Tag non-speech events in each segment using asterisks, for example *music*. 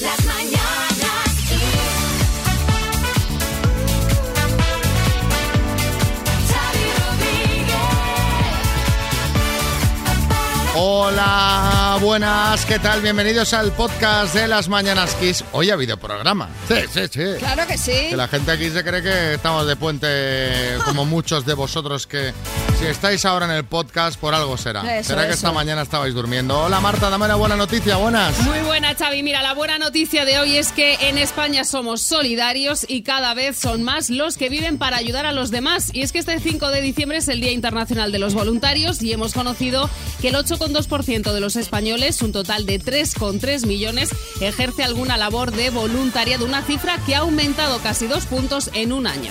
Las mañanas. Hola, buenas, ¿qué tal? Bienvenidos al podcast de las Mañanas Kiss. Hoy ha habido programa. Sí, sí, sí. Claro que sí. Que la gente aquí se cree que estamos de puente *laughs* como muchos de vosotros que si estáis ahora en el podcast por algo será. Eso, será que eso. esta mañana estabais durmiendo. Hola Marta, dame una buena noticia, buenas. Muy buena, Xavi. Mira, la buena noticia de hoy es que en España somos solidarios y cada vez son más los que viven para ayudar a los demás. Y es que este 5 de diciembre es el Día Internacional de los Voluntarios y hemos conocido que el 8,2% de los españoles, un total de 3,3 millones, ejerce alguna labor de voluntariado, una cifra que ha aumentado casi dos puntos en un año.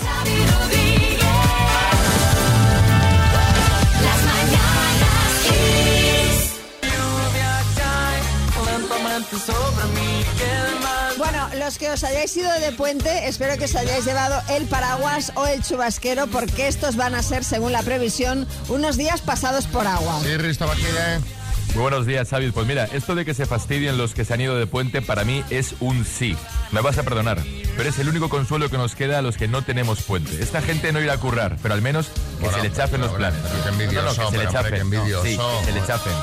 Bueno, los que os hayáis ido de puente, espero que os hayáis llevado el paraguas o el chubasquero, porque estos van a ser, según la previsión, unos días pasados por agua. Sí, Risto Bakile. Muy buenos días, Xavi. Pues mira, esto de que se fastidien los que se han ido de puente para mí es un sí. Me vas a perdonar, pero es el único consuelo que nos queda a los que no tenemos puente. Esta gente no irá a currar, pero al menos que Bueno, se le chafen los planes. pero qué envidioso, No, no, que se le hombre, chafen. Sí, que se le chafen.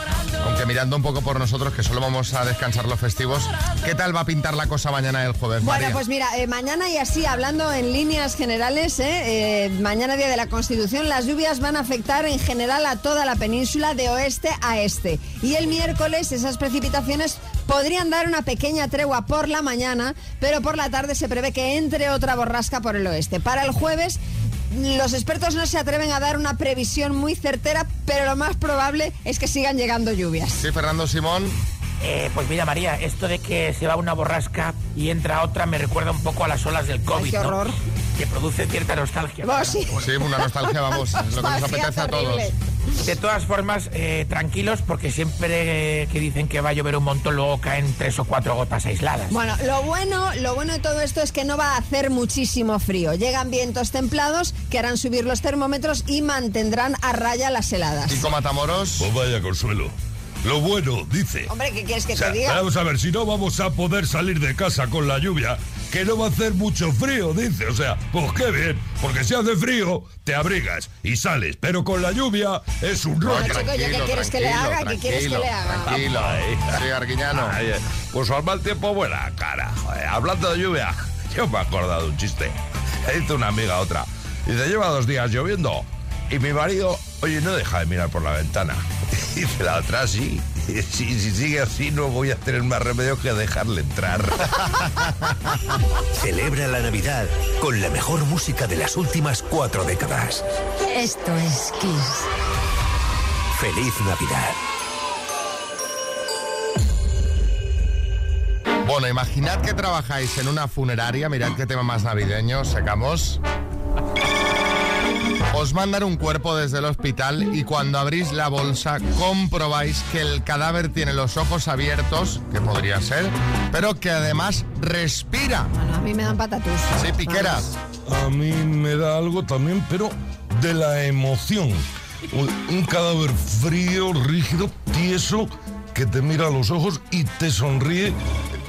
Aunque mirando un poco por nosotros, que solo vamos a descansar los festivos, ¿qué tal va a pintar la cosa mañana el jueves, Bueno, María? pues mira, eh, mañana y así, hablando en líneas generales, eh, eh, mañana día de la Constitución, las lluvias van a afectar en general a toda la península de oeste a este. Y el miércoles esas precipitaciones podrían dar una pequeña tregua por la mañana, pero por la tarde se prevé que entre otra borrasca por el oeste. Para el jueves... Los expertos no se atreven a dar una previsión muy certera, pero lo más probable es que sigan llegando lluvias. Sí, Fernando Simón. Eh, pues mira, María, esto de que se va una borrasca y entra otra me recuerda un poco a las olas del COVID, qué ¿no? horror. Que produce cierta nostalgia. Oh, sí. Sí, una nostalgia, vamos, es lo que nos Nostalgia apetece a todos. De todas formas, eh, tranquilos, porque siempre que dicen que va a llover un montón, luego caen tres o cuatro gotas aisladas. Bueno, lo bueno, lo bueno de todo esto es que no va a hacer muchísimo frío. Llegan vientos templados que harán subir los termómetros y mantendrán a raya las heladas. Kiko Matamoros. Pues vaya consuelo. Lo bueno, dice. Hombre, ¿qué quieres que O sea, te diga? vamos a ver, si no vamos a poder salir de casa con la lluvia, que no va a hacer mucho frío, dice. O sea, pues qué bien, porque si hace frío, te abrigas y sales, pero con la lluvia es un rollo. chico, ¿yo qué quieres que le haga? ¿Qué quieres que le haga? Tranquilo, sí, Arguiñano. *laughs* Ay, eh, pues al mal tiempo, buena cara. Joder, hablando de lluvia, *laughs* yo me he acordado de un chiste. Le dice una amiga a otra. Dice, lleva dos días lloviendo. Y mi marido, oye, no deja de mirar por la ventana. *laughs* Dice la otra, sí. Si, si sigue así, no voy a tener más remedio que dejarle entrar. *laughs* Celebra la Navidad con la mejor música de las últimas cuatro décadas. Esto es Kiss. Feliz Navidad. Bueno, imaginad que trabajáis en una funeraria, mirad qué tema más navideño sacamos. Os mandan un cuerpo desde el hospital y cuando abrís la bolsa comprobáis que el cadáver tiene los ojos abiertos, que podría ser, pero que además respira. Bueno, a mí me dan patatus. Sí, piqueras. A mí me da algo también, pero de la emoción. Un, un cadáver frío, rígido, tieso, que te mira a los ojos y te sonríe.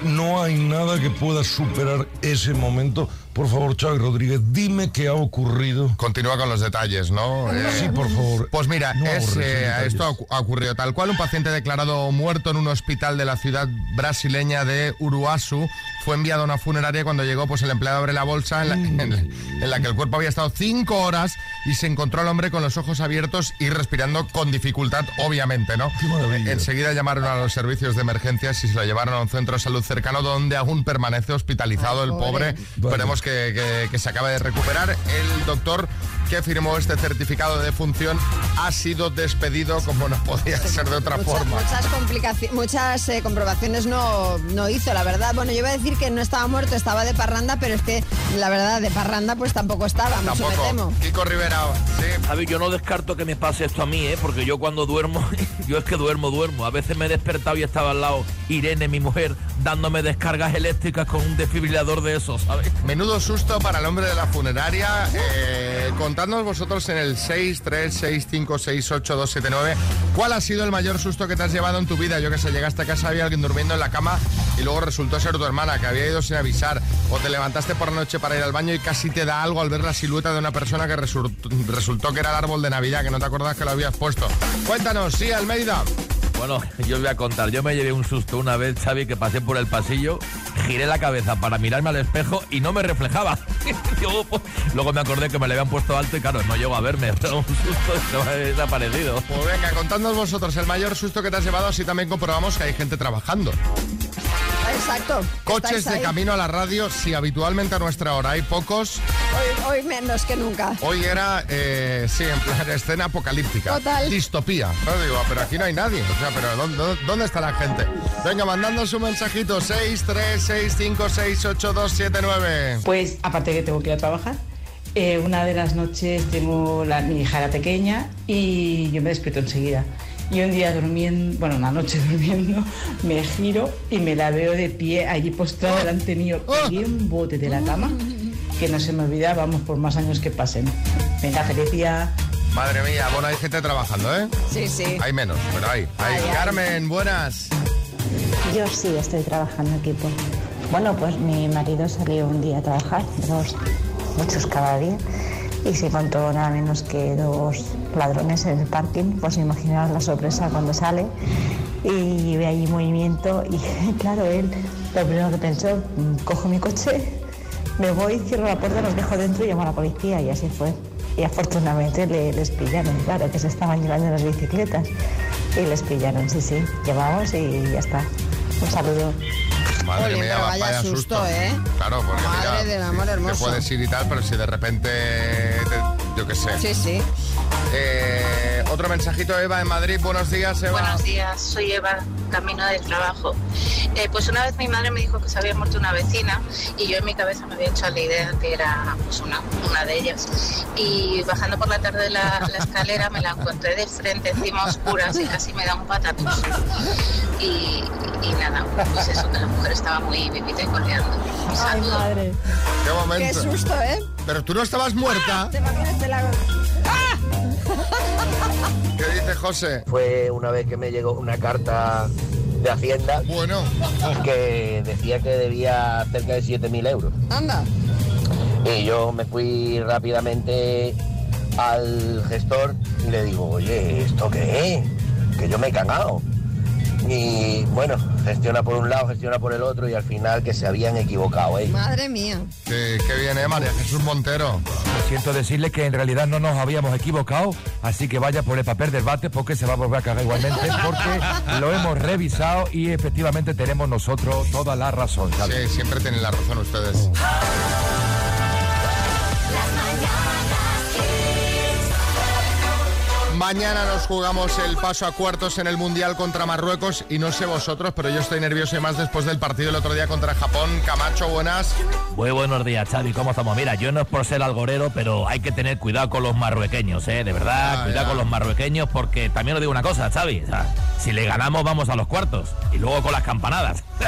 No hay nada que pueda superar ese momento. Por favor, Xavi Rodríguez, dime qué ha ocurrido. Continúa con los detalles, ¿no? Eh, Sí, por favor. Pues mira, No es, aborrece eh, esto ha ocu- ha ocurrido tal cual. Un paciente declarado muerto en un hospital de la ciudad brasileña de Uruasu fue enviado a una funeraria cuando llegó, pues el empleado abre la bolsa en la, en la- en la que el cuerpo había estado cinco horas y se encontró al hombre con los ojos abiertos y respirando con dificultad, obviamente, ¿no? Qué. Enseguida llamaron a los servicios de emergencias y se lo llevaron a un centro de salud cercano donde aún permanece hospitalizado el pobre. Vale. Esperemos que, se acabe de recuperar. El doctor que firmó este certificado de defunción ha sido despedido como no podía ser de otra Mucha- forma. Muchas, complicaci- muchas eh, comprobaciones no, no hizo, la verdad. Bueno, yo iba a decir que no estaba muerto, estaba de parranda, pero es que la verdad, de parranda pues tampoco estaba, mucho me Tampoco. temo. Kiko Rivera, sí. Javi, yo no descarto que me pase esto a mí, ¿eh? Porque yo cuando duermo, *laughs* yo es que duermo, duermo. A veces me he despertado y estaba al lado Irene, mi mujer, dándome descargas eléctricas con un desfibrilador de esos, ¿sabes? Menudo susto para el hombre de la funeraria. Eh, contadnos vosotros en el 636568279 cuál ha sido el mayor susto que te has llevado en tu vida. Yo que sé, llegaste a casa, había alguien durmiendo en la cama y luego resultó ser tu hermana que había ido sin avisar, o te levantaste por la noche para ir al baño y casi te da algo al ver la silueta de una persona que resul- resultó que era el árbol de Navidad, que no te acordás que lo habías puesto. Cuéntanos, sí, Almeida. Bueno, yo os voy a contar. Yo me llevé un susto una vez, Xavi, que pasé por el pasillo, giré la cabeza para mirarme al espejo y no me reflejaba. *laughs* Luego me acordé que me le habían puesto alto y claro, no llegó a verme. Pero *laughs* un susto se me ha desaparecido. Pues venga, contadnos vosotros el mayor susto que te has llevado, así también comprobamos que hay gente trabajando. Exacto. Coches de camino a la radio, si habitualmente a nuestra hora hay pocos, Hoy, hoy menos que nunca. hoy era, eh, sí, en plan escena apocalíptica. Total. Distopía. Pero digo, pero aquí no hay nadie. O sea, pero ¿dónde, dónde está la gente? Venga, mandando su mensajito 636568279. Pues aparte que tengo que ir a trabajar, eh, una de las noches tengo la, mi hija era pequeña y yo me despierto enseguida. Y un día durmiendo, bueno, una noche *laughs* durmiendo, me giro y me la veo de pie allí postrada delante mío. Pegué un bote de la cama que no se me olvida, vamos, por más años que pasen. Venga, feliz día. Madre mía, bueno, hay gente trabajando, ¿eh? Sí, sí. Hay menos, pero hay. Hay. Ay, ay. Carmen, buenas. Yo sí estoy trabajando equipo. Bueno, pues mi marido salió un día a trabajar, dos, muchos cada día, y se encontró nada menos que dos ladrones en el parking. Pues imaginaos la sorpresa cuando sale y ve allí movimiento y *laughs* claro, él lo primero que pensó, "Mm, cojo mi coche, me voy, cierro la puerta, los dejo dentro y llamo a la policía y así fue. Y afortunadamente le- les pillaron, claro, que se estaban llevando las bicicletas. Y les pillaron, sí, sí. Llevamos y ya está. Un saludo. Madre mía, vaya susto, ¿eh? Claro, porque Madre mira, del amor hermoso. te puedes ir y tal, pero si de repente, te- yo qué sé. Sí, sí. Eh, otro mensajito, Eva, en Madrid. Buenos días, Eva. Buenos días, soy Eva, camino del trabajo. Eh, pues una vez mi madre me dijo que se había muerto una vecina y yo en mi cabeza me había hecho la idea que era pues una, una de ellas. Y bajando por la tarde la, la escalera me la encontré de frente, encima oscuras y casi me da un patatús. Y, y nada, pues eso, que la mujer estaba muy vivita y coleando. Ay, madre. Qué momento. Qué susto, ¿eh? Pero tú no estabas muerta. ¿Te imaginas? Te la- ¿Qué dice José? Fue una vez que me llegó una carta de Hacienda Bueno, que decía que debía cerca de 7.000 euros. Anda. Y yo me fui rápidamente al gestor y le digo, oye, ¿esto qué es? Que yo me he cagado. Y bueno, gestiona por un lado, gestiona por el otro y al final que se habían equivocado, ¿eh? Madre mía. que, que viene María Jesús Montero. Lo siento decirle que en realidad no nos habíamos equivocado, así que vaya por el papel del bate porque se va a volver a cagar igualmente, porque lo hemos revisado y efectivamente tenemos nosotros toda la razón. ¿sabes? Sí, siempre tienen la razón ustedes. Mañana nos jugamos el paso a cuartos en el Mundial contra Marruecos y no sé vosotros, pero yo estoy nervioso y más después del partido el otro día contra Japón. Camacho, buenas. Muy buenos días, Xavi. ¿Cómo estamos? Mira, yo no es por ser algorero, pero hay que tener cuidado con los marruequeños, ¿eh? De verdad, Ah, cuidado ya. con los marruequeños porque también os digo una cosa, Xavi. o sea, si le ganamos, vamos a los cuartos. Y luego con las campanadas. *laughs*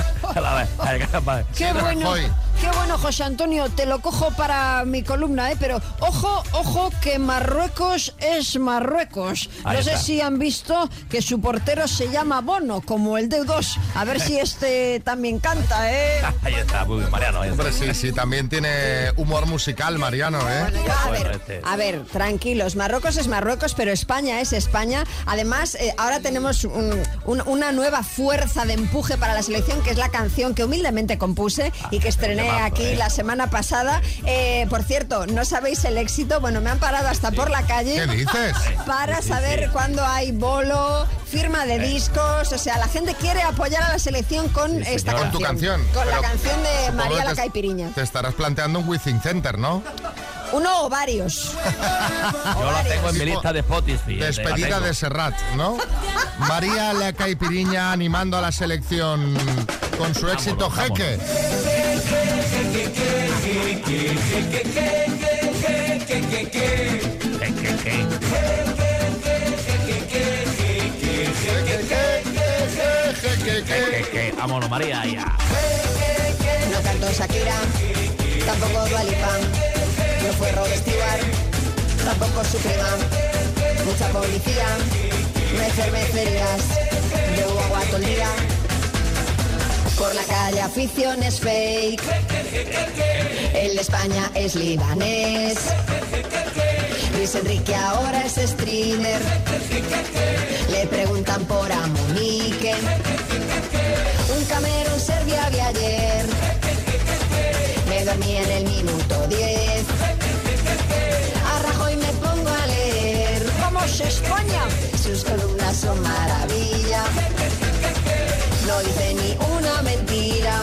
Qué bueno, qué bueno, José Antonio. Te lo cojo para mi columna, ¿eh? Pero ojo, ojo, que Marruecos es Marruecos. Ahí no sé está. si han visto que su portero se llama Bono, como el de 2 A ver si este también canta, ¿eh? *laughs* Ahí está, muy bien, Mariano. ahí está. Hombre, sí, sí, también tiene humor musical, Mariano, ¿eh? Bueno, yo, a, Bueno, ver, este. a ver, tranquilos, Marruecos es Marruecos, pero España es España. Además, eh, ahora tenemos un- un- una nueva fuerza de empuje para la selección, que es la canción que humildemente compuse y que estrené aquí eh. la semana pasada. Eh, por cierto, no sabéis el éxito, bueno, me han parado hasta por la calle. ¿Qué dices? Para Sí, saber sí. cuándo hay bolo, firma de discos, o sea, la gente quiere apoyar a la selección con Sí, esta señora. Con tu canción. Con Pero la canción de María la te- Caipiriña. Te estarás planteando un Within Center, ¿no? Uno o varios. *laughs* Yo la tengo en mi lista de Spotify. eh, Despedida de Serrat, ¿no? María la Caipiriña animando a la selección con su éxito Vámonos, Jeque. Que- que- que- Vámonos, María, ya. No cantó Shakira, tampoco Dua Lipa, no fue Rod Stewart, tampoco su prima. Mucha policía, agua todo el día. Por la calle afición es fake. El de España es libanés. Luis Enrique ahora es streamer. Le preguntan por Amonique. En Serbia vi ayer. Me dormí en el minuto 10. A Rajoy me pongo a leer. ¡Vamos, España! Sus columnas son maravilla. No dice ni una mentira.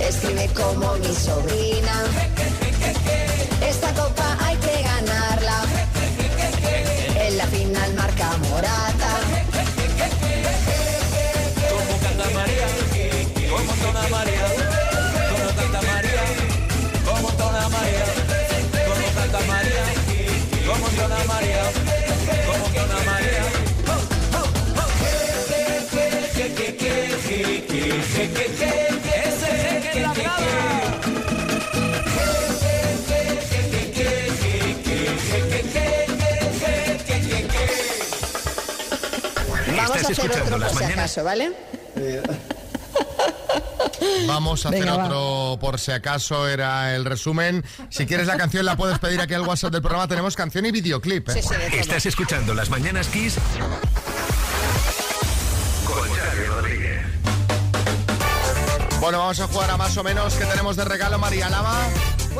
Escribe como mi sobrina. Escuchando las por si mañanas. acaso, ¿vale? *laughs* Vamos a hacer Venga, va. otro por si acaso era el resumen. Si quieres la canción la puedes pedir aquí al WhatsApp del programa. Tenemos canción y videoclip. ¿eh? Estás escuchando Las Mañanas Kiss con Xavi Rodríguez. Bueno, vamos a jugar a más o menos que tenemos de regalo María Lama.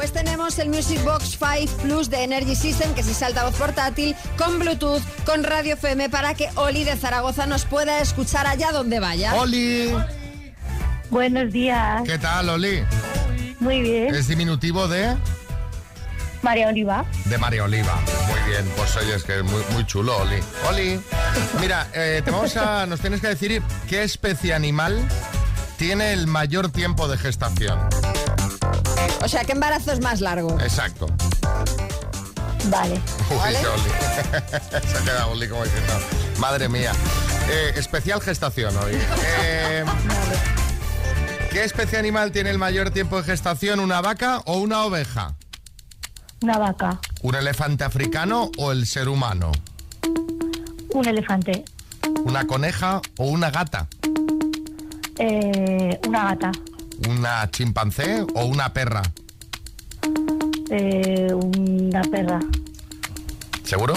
Pues tenemos el Music Box 5 Plus de Energy System, que es ese altavoz portátil, con Bluetooth, con radio FM, para que Oli de Zaragoza nos pueda escuchar allá donde vaya. Oli. Buenos días. ¿Qué tal, Oli? Muy bien. Es diminutivo de María Oliva. de María Oliva. Muy bien, pues oye, es que es muy, muy chulo, Oli. Oli. Mira, eh, te vamos a, *laughs* nos tienes que decir qué especie animal tiene el mayor tiempo de gestación. O sea, ¿qué embarazo es más largo? Exacto. Vale. Uy, ¿Vale? Oli. *laughs* Se ha quedado Oli como diciendo, madre mía. Eh, especial gestación hoy. Eh, ¿Qué especie animal tiene el mayor tiempo de gestación? ¿Una vaca o una oveja? Una vaca. ¿Un elefante africano o el ser humano? Un elefante. ¿Una coneja o una gata? Eh, una gata. ¿Una chimpancé o una perra? Eh, una perra. ¿Seguro?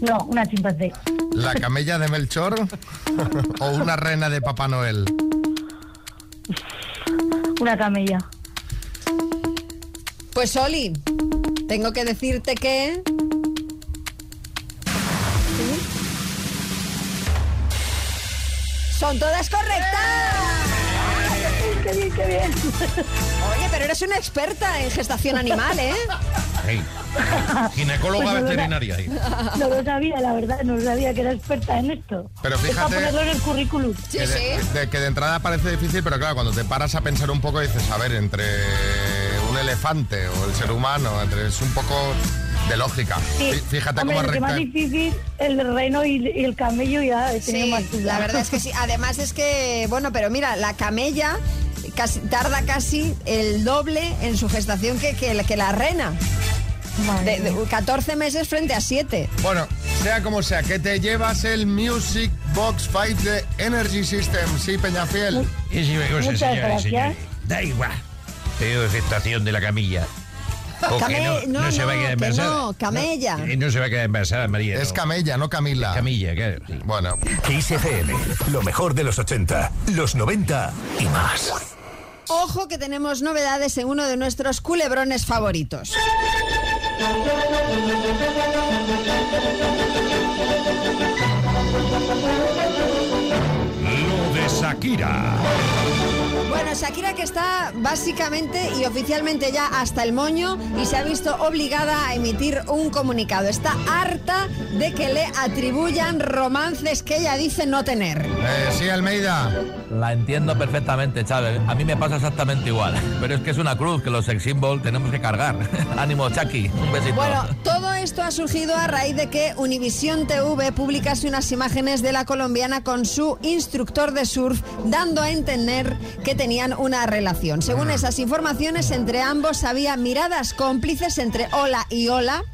No, una chimpancé. ¿La *laughs* camella de Melchor o una rena de Papá Noel? Una camella. Pues Oli, tengo que decirte que... Son todas correctas. ¡Qué bien, qué bien! Oye, pero eres una experta en gestación animal, ¿eh? Ginecóloga Pues no lo veterinaria. ahí. No lo sabía, la verdad, no sabía que era experta en esto. Pero Es para fíjate- ponerlo en el currículum. que, de, de- que de entrada parece difícil, pero claro, cuando te paras a pensar un poco dices, a ver, entre un elefante o el ser humano, entre, es un poco de lógica. Sí. Fí- Fíjate Hombre, cómo el que más recta. difícil, el reno y, y el camello ya he tenido Sí, más dudas. la verdad es que sí. Además es que, bueno, pero mira, la camella casi- tarda casi el doble en su gestación que, que, la- que la rena. De, de 14 meses frente a 7. Bueno, sea como sea, que te llevas el Music Box 5 de Energy System, sí, Peñafiel. Y si me cosa, gracias. señores, Da igual. Pedido de gestación de la camilla. O que Came- no, no, no se va a no, quedar que embarazada. no, camella. No, y no se va a quedar embarazada, María. Es camella, no Camila. Camilla, claro. sí. Bueno. Kiss FM, lo mejor de los 80, los 90 y más. Ojo que tenemos novedades en uno de nuestros culebrones favoritos. Lo de Shakira. Bueno, Shakira que está básicamente y oficialmente ya hasta el moño y se ha visto obligada a emitir un comunicado. Está harta de que le atribuyan romances que ella dice no tener. Eh, sí, Almeida. La entiendo perfectamente, Chávez. A mí me pasa exactamente igual. Pero es que es una cruz que los sex symbol tenemos que cargar. *laughs* Ánimo, Chucky. Un besito. Bueno, todo esto ha surgido a raíz de que Univisión TV publicase unas imágenes de la colombiana con su instructor de surf, dando a entender que tenían una relación. Según esas informaciones, entre ambos había miradas cómplices entre Ola y Ola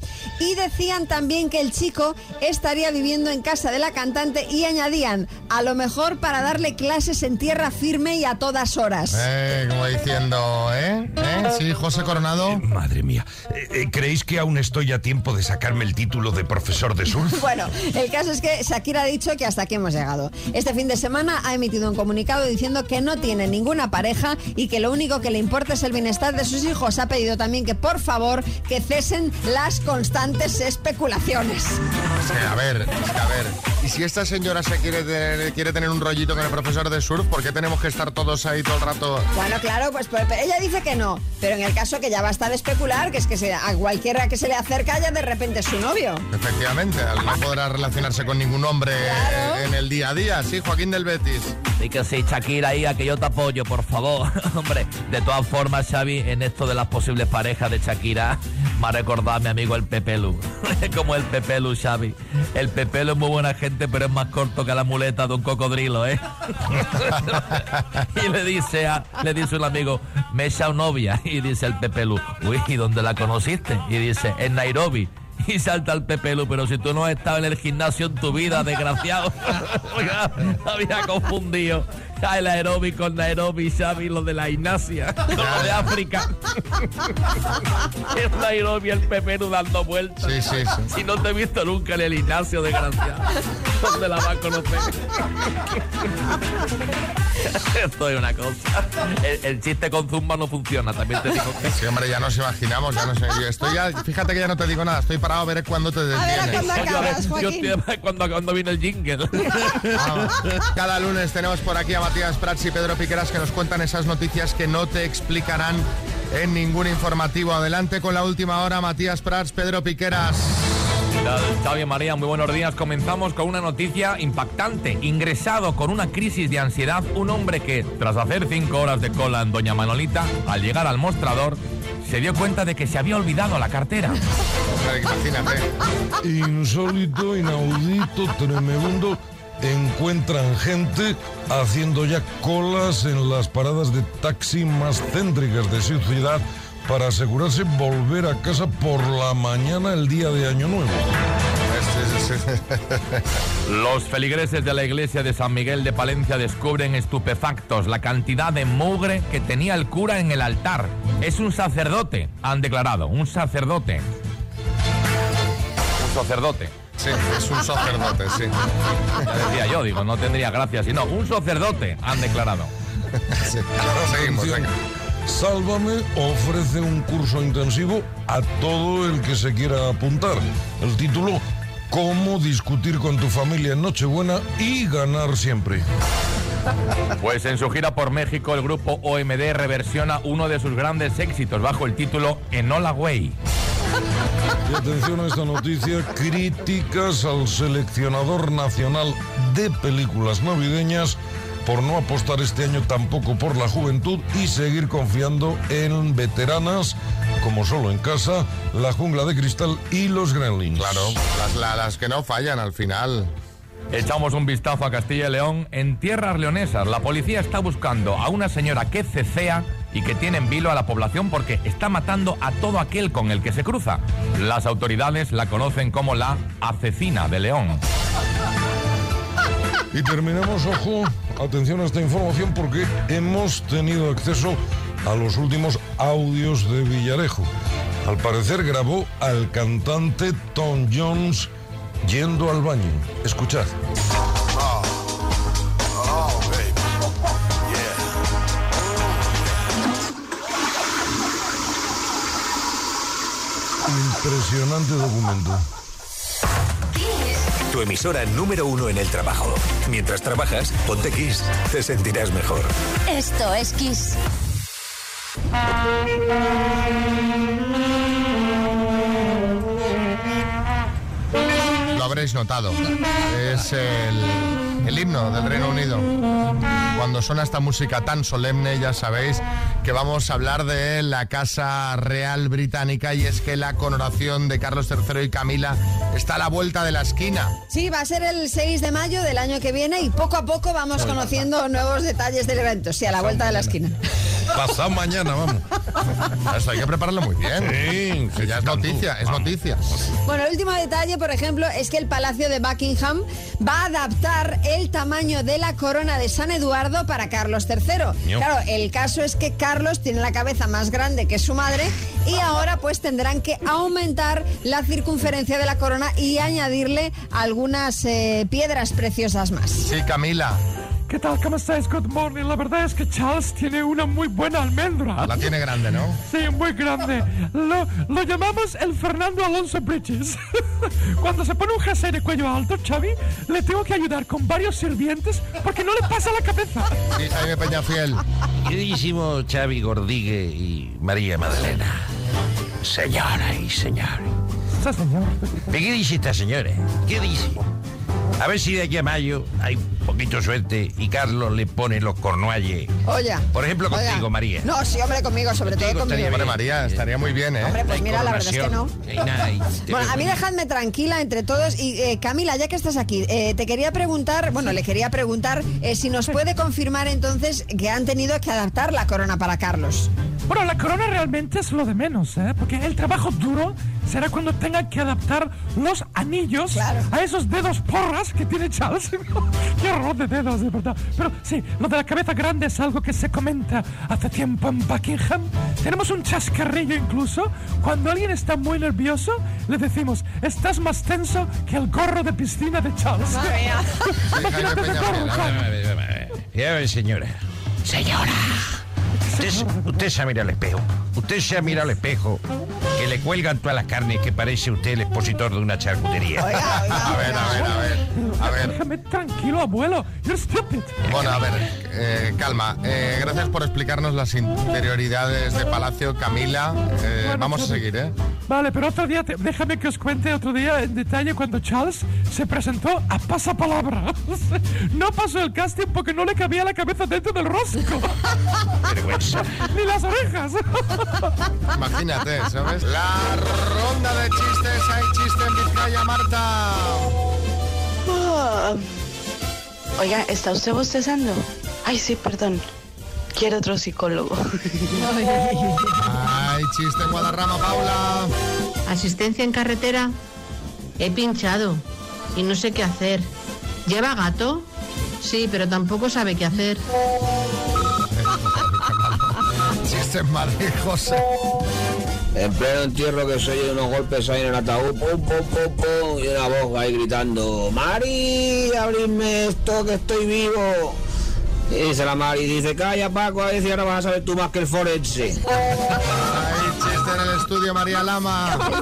Y decían también que el chico estaría viviendo en casa de la cantante y añadían, a lo mejor para darle clases en tierra firme y a todas horas. Eh, como diciendo, ¿eh? ¿Eh? Sí, José Coronado. Madre mía, eh, eh, ¿creéis que aún estoy a tiempo de sacarme el título de profesor de surf? *laughs* Bueno, el caso es que Shakira ha dicho que hasta aquí hemos llegado. Este fin de semana ha emitido un comunicado diciendo que no tiene ninguna y que lo único que le importa es el bienestar de sus hijos. Ha pedido también que por favor que cesen las constantes especulaciones. Es que, a ver, a ver. Y si esta señora se quiere tener, quiere tener un rollito con el profesor de surf, ¿por qué tenemos que estar todos ahí todo el rato? Bueno, claro, pues pues, ella dice que no, pero en el caso que ya basta de especular, que es que se- a cualquiera que se le acerca ya de repente es su novio. Efectivamente, no podrá relacionarse con ningún hombre eh, en el día a día. Sí, Joaquín del Betis. Y que sí, Shakira, hija, que yo te apoyo, por favor. *laughs* Hombre, de todas formas, Xavi, en esto de las posibles parejas de Shakira, me ha recordado a mi amigo el Pepelu. *laughs* Como el Pepelu, Xavi. El Pepelu es muy buena gente, pero es más corto que la muleta de un cocodrilo, ¿eh? *laughs* y le dice a, le dice un amigo, me he echado novia. Y dice el Pepelu, uy, ¿y dónde la conociste? Y dice, en Nairobi. Y salta el Pepelu, pero si tú no has estado en el gimnasio en tu vida, desgraciado. *laughs* Había confundido el aeróbico con Nairobi, Xavi, lo de la gimnasia, *laughs* lo de África. Es Nairobi el Pepelu dando vueltas. Sí, sí, sí. Si no te he visto nunca en el gimnasio, desgraciado. ¿Dónde la vas a conocer? Esto es una cosa. El, el chiste con Zumba no funciona, también te digo que. Sí, hombre, ya nos imaginamos, ya no sé. yo Estoy ya, fíjate que ya no te digo nada, estoy parado a ver cuándo te detienes. Yo, a ver, yo estoy- cuando, cuando viene el jingle. Vamos. Cada lunes tenemos por aquí a Matías Prats y Pedro Piqueras que nos cuentan esas noticias que no te explicarán en ningún informativo. Adelante con la última hora, Matías Prats, Pedro Piqueras. ¿Qué tal, Xavi María? Muy buenos días. Comenzamos con una noticia impactante. Ingresado con una crisis de ansiedad, un hombre que, tras hacer cinco horas de cola en Doña Manolita, al llegar al mostrador, se dio cuenta de que se había olvidado la cartera. Imagínate. Insólito, inaudito, tremendo. Encuentran gente haciendo ya colas en las paradas de taxi más céntricas de su ciudad para asegurarse volver a casa por la mañana el día de Año Nuevo. *laughs* Los feligreses de la iglesia de San Miguel de Palencia descubren estupefactos la cantidad de mugre que tenía el cura en el altar. Es un sacerdote, han declarado, un sacerdote. Un sacerdote. Sí, es un sacerdote, sí. Ya decía yo, digo, no tendría gracia si no. Un sacerdote, han declarado. *laughs* Seguimos, Atención. venga. Sálvame ofrece un curso intensivo a todo el que se quiera apuntar. El título, Cómo discutir con tu familia en Nochebuena y ganar siempre. Pues en su gira por México, el grupo OMD reversiona uno de sus grandes éxitos bajo el título Enola Way. Y atención a esta noticia, críticas al seleccionador nacional de películas navideñas por no apostar este año tampoco por la juventud y seguir confiando en veteranas como Solo en Casa, La Jungla de Cristal y Los Gremlins. Claro, las, la- las que no fallan al final. Echamos un vistazo a Castilla y León. En tierras leonesas, la policía está buscando a una señora que cecea y que tiene en vilo a la población porque está matando a todo aquel con el que se cruza. Las autoridades la conocen como la asesina de León. Y terminamos, ojo, atención a esta información porque hemos tenido acceso a los últimos audios de Villarejo. Al parecer grabó al cantante Tom Jones yendo al baño. Escuchad. Impresionante documento. Tu emisora número uno en el trabajo. Mientras trabajas, ponte Kiss. Te sentirás mejor. Esto es Kiss. Lo habréis notado. Es el, el himno del Reino Unido. Cuando suena esta música tan solemne, ya sabéis que vamos a hablar de la Casa Real Británica y es que la coronación de Carlos III y Camila está a la vuelta de la esquina. Sí, va a ser el 6 de mayo del año que viene y poco a poco vamos conociendo nuevos detalles del evento. Sí, a la vuelta de la esquina. Pasado mañana, vamos. Eso hay que prepararlo muy bien. Sí, Que ya es noticia, es noticia. Bueno, el último detalle, por ejemplo, es que el Palacio de Buckingham va a adaptar el tamaño de la corona de San Eduardo para Carlos III. Claro, el caso es que Carlos tiene la cabeza más grande que su madre y ahora pues tendrán que aumentar la circunferencia de la corona y añadirle algunas eh, piedras preciosas más. Sí, Camila. ¿Qué tal? ¿Cómo estáis? Good morning. La verdad es que Charles tiene una muy buena almendra. La tiene grande, ¿no? Sí, muy grande. Lo, lo llamamos el Fernando Alonso Bridges. *laughs* Cuando se pone un jersey de cuello alto, Xavi, le tengo que ayudar con varios sirvientes porque no le pasa la cabeza. Sí, Jaime Peñafiel. Queridísimo Xavi Gordigue y María Magdalena. Señora y señor. Sí, señor. ¿Qué dice esta señora? ¿Qué dice? A ver si de aquí a mayo hay un poquito suerte y Carlos le pone los cornualles. Oye. Por ejemplo, contigo, María. No, sí, hombre, conmigo, sobre todo conmigo. Hombre, María, estaría muy bien, ¿eh? Hombre, pues mira, la verdad es que no. Hay nada Bueno, a mí dejadme tranquila entre todos. Y eh, Camila, ya que estás aquí, eh, te quería preguntar, bueno, le quería preguntar eh, si nos puede confirmar entonces que han tenido que adaptar la corona para Carlos. Bueno, la corona realmente es lo de menos, ¿eh? Porque el trabajo duro será cuando tengan que adaptar los anillos a esos dedos porras que tiene Charles. *laughs* Qué horror de dedos, de verdad. Pero sí, lo de la cabeza grande es algo que se comenta hace tiempo en Buckingham. Tenemos un chascarrillo incluso. Cuando alguien está muy nervioso, le decimos, estás más tenso que el gorro de piscina de Charles. *laughs* Imagínate de gorro, Charles. Ya ve, señora. Señora. Usted, se- usted se mira al espejo. Usted se mira al espejo que le cuelgan todas las carnes que parece usted el expositor de una charcutería. A ver, a ver, a ver. A ver. Déjame tranquilo, abuelo. You're stupid. Bueno, a ver, eh, calma. Eh, gracias por explicarnos las interioridades de Palacio, Camila. Eh, Bueno, vamos a seguir, ¿eh? Vale, pero otro día, te- déjame que os cuente otro día en detalle cuando Charles se presentó a pasapalabra. *laughs* No pasó el casting porque no le cabía la cabeza dentro del rosco. *laughs* Vergüenza. Ni las orejas. *laughs* Imagínate, ¿sabes? La ronda de chistes. Hay chiste en Vizcaya, Marta. Ah. Oiga, ¿está usted bostezando? Ay, sí, perdón. Quiero otro psicólogo. Hay chiste en Guadarrama, Paula. Asistencia en carretera. He pinchado y no sé qué hacer. ¿Lleva gato? Sí, pero tampoco sabe qué hacer. *laughs* Chiste en Madrid, José. En pleno entierro que se oye unos golpes ahí en el ataúd, pum, pum, pum, pum, y una voz ahí gritando, Mari, abridme esto que estoy vivo. Y dice la Mari, dice, calla Paco, a ver si ahora vas a saber tú más que el forense. Hay chiste en el estudio, María Lama. *laughs*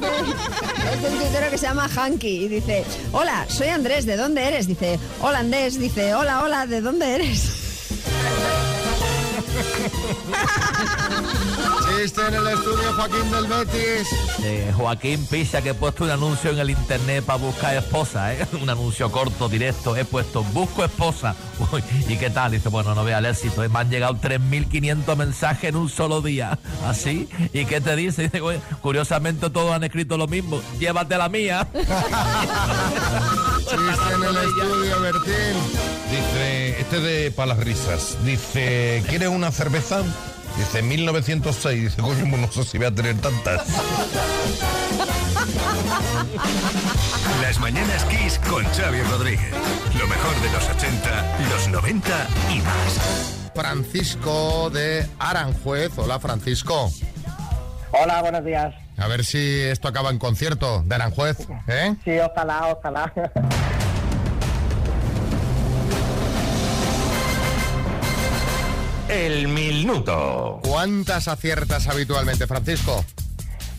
Es un tuitero que se llama Hanky y dice, hola, soy Andrés, ¿de dónde eres? Dice, hola Andrés, dice, hola, hola, ¿de dónde eres? Chiste en el estudio, Joaquín del Betis. Eh, Joaquín Pisa que he puesto un anuncio en el internet para buscar esposa, ¿eh? *laughs* un anuncio corto, directo, he puesto busco esposa. *laughs* Uy, ¿Y qué tal? Dice, bueno, no vea el éxito, eh, me han llegado 3.500 mensajes en un solo día, *laughs* así. ¿Y qué te dice? Dice, "Oye, curiosamente todos han escrito lo mismo, llévate la mía. Chiste en el estudio, Bertín. Dice, este de para las risas. Dice, ¿quieres una cerveza? Dice, 1906. Dice, coño, pues no sé si voy a tener tantas. Las mañanas Kiss con Xavi Rodríguez. Lo mejor de los 80, los 90 y más. Francisco de Aranjuez. Hola, Francisco. Hola, buenos días. A ver si esto acaba en concierto de Aranjuez, ¿eh? Sí, ojalá, ojalá. El minuto. ¿Cuántas aciertas habitualmente, Francisco?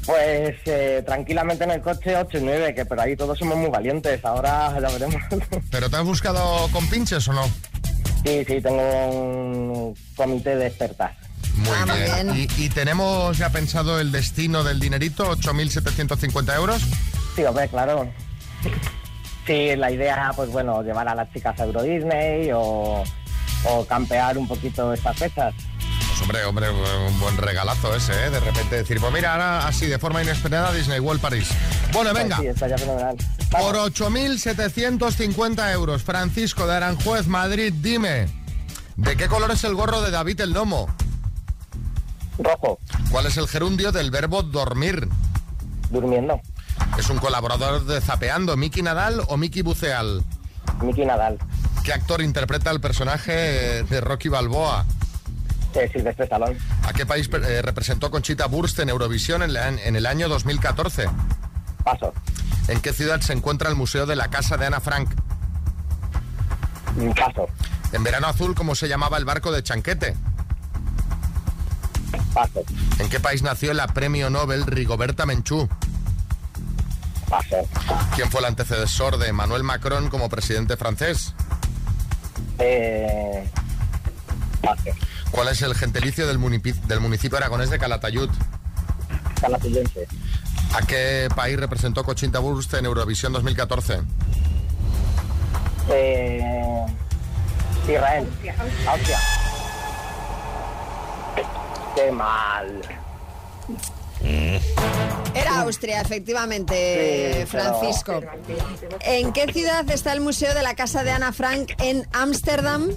Pues eh, tranquilamente en el coche 8 y 9, que por ahí todos somos muy valientes. Ahora ya veremos. *laughs* ¿Pero te has buscado con pinches o no? Sí, sí, tengo un comité de expertas. Muy bien. ¿Y, y tenemos ya pensado el destino del dinerito, 8.750 euros? Sí, hombre, claro. Sí, la idea, pues bueno, llevar a las chicas a Euro Disney o, o campear un poquito estas fechas. Pues hombre, hombre, un buen regalazo ese, ¿eh? De repente decir, pues mira, ahora así, de forma inesperada, Disney World París. Bueno, venga. Pues sí. Por 8.750 euros, Francisco de Aranjuez, Madrid, dime, ¿de qué color es el gorro de David el Domo? Rojo. ¿Cuál es el gerundio del verbo dormir? Durmiendo. ¿Es un colaborador de Zapeando, Miki Nadal o Miki Buceal? Miki Nadal. ¿Qué actor interpreta el personaje de Rocky Balboa? Eh, Silvestre Stallone. ¿A qué país eh, representó Conchita Wurst en Eurovisión en, la- en el año 2014? Paso. ¿En qué ciudad se encuentra el Museo de la Casa de Ana Frank? Paso. En Verano Azul, ¿cómo se llamaba el barco de Chanquete? Paso. ¿En qué país nació la premio Nobel Rigoberta Menchú? Paso. ¿Quién fue el antecesor de Emmanuel Macron como presidente francés? Eh. ¿Cuál es el gentilicio del, municipio aragonés de Calatayud? Calatillense. ¿A qué país representó Conchita Wurst en Eurovisión 2014? Eh, Israel. Austria. Qué mal. Era Austria, efectivamente, Francisco. ¿En qué ciudad está el Museo de la Casa de Ana Frank en Ámsterdam?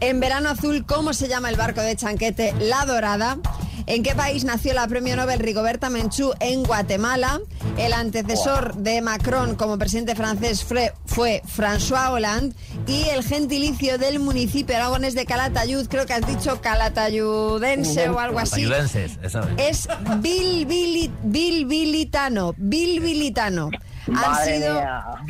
En verano azul, ¿cómo se llama el barco de Chanquete? La Dorada. ¿En qué país nació la premio Nobel Rigoberta Menchú? En Guatemala. El antecesor de Macron como presidente francés fue, François Hollande. Y el gentilicio del municipio aragonés de Calatayud, creo que has dicho calatayudense o algo así. Ayudenses, eso es. Es bilbili- bilbilitano, bilbilitano. Han sido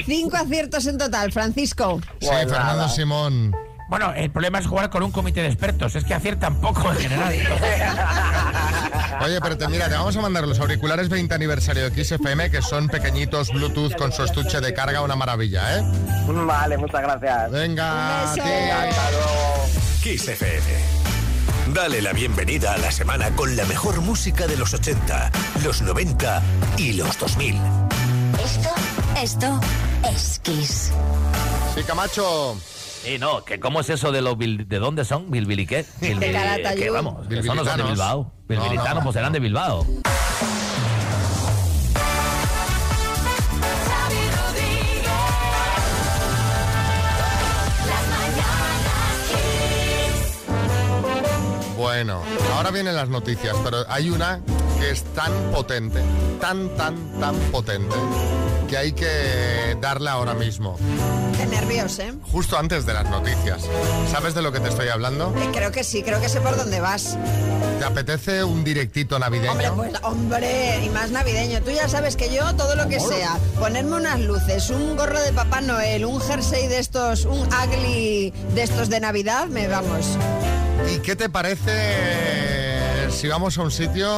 cinco aciertos en total, Francisco. Sí, Fernando Simón. Bueno, el problema es jugar con un comité de expertos. Es que aciertan poco en general. *laughs* Oye, pero te, mira, te vamos a mandar los auriculares 20 aniversario de XFM, que son pequeñitos Bluetooth con su estuche de carga, una maravilla, ¿eh? Vale, muchas gracias. Venga, Un beso. a ti. Hasta luego. Kiss FM. Dale la bienvenida a la semana con la mejor música de los 80, los 90 y los 2000. Esto, esto es Kiss. Sí, Camacho. Y no, que cómo es eso de los bil- de dónde son, Bilbili qué? *laughs* Bilbili- que vamos, que son los de Bilbilitanos. Bilbao. Bilbilitanos, No, no. pues serán de Bilbao. Bueno, ahora vienen las noticias, pero hay una que es tan potente, tan, tan, tan potente, que hay que darla ahora mismo, Qué nervios, ¿eh? justo antes de las noticias. ¿Sabes de lo que te estoy hablando? Eh, Creo que sí, creo que sé por dónde vas. ¿Te apetece un directito navideño? Hombre, pues hombre, y más navideño. Tú ya sabes que yo todo lo que sea, ponerme unas luces, un gorro de Papá Noel, un jersey de estos, un ugly de estos de Navidad, me vamos. ¿Y qué te parece si vamos a un sitio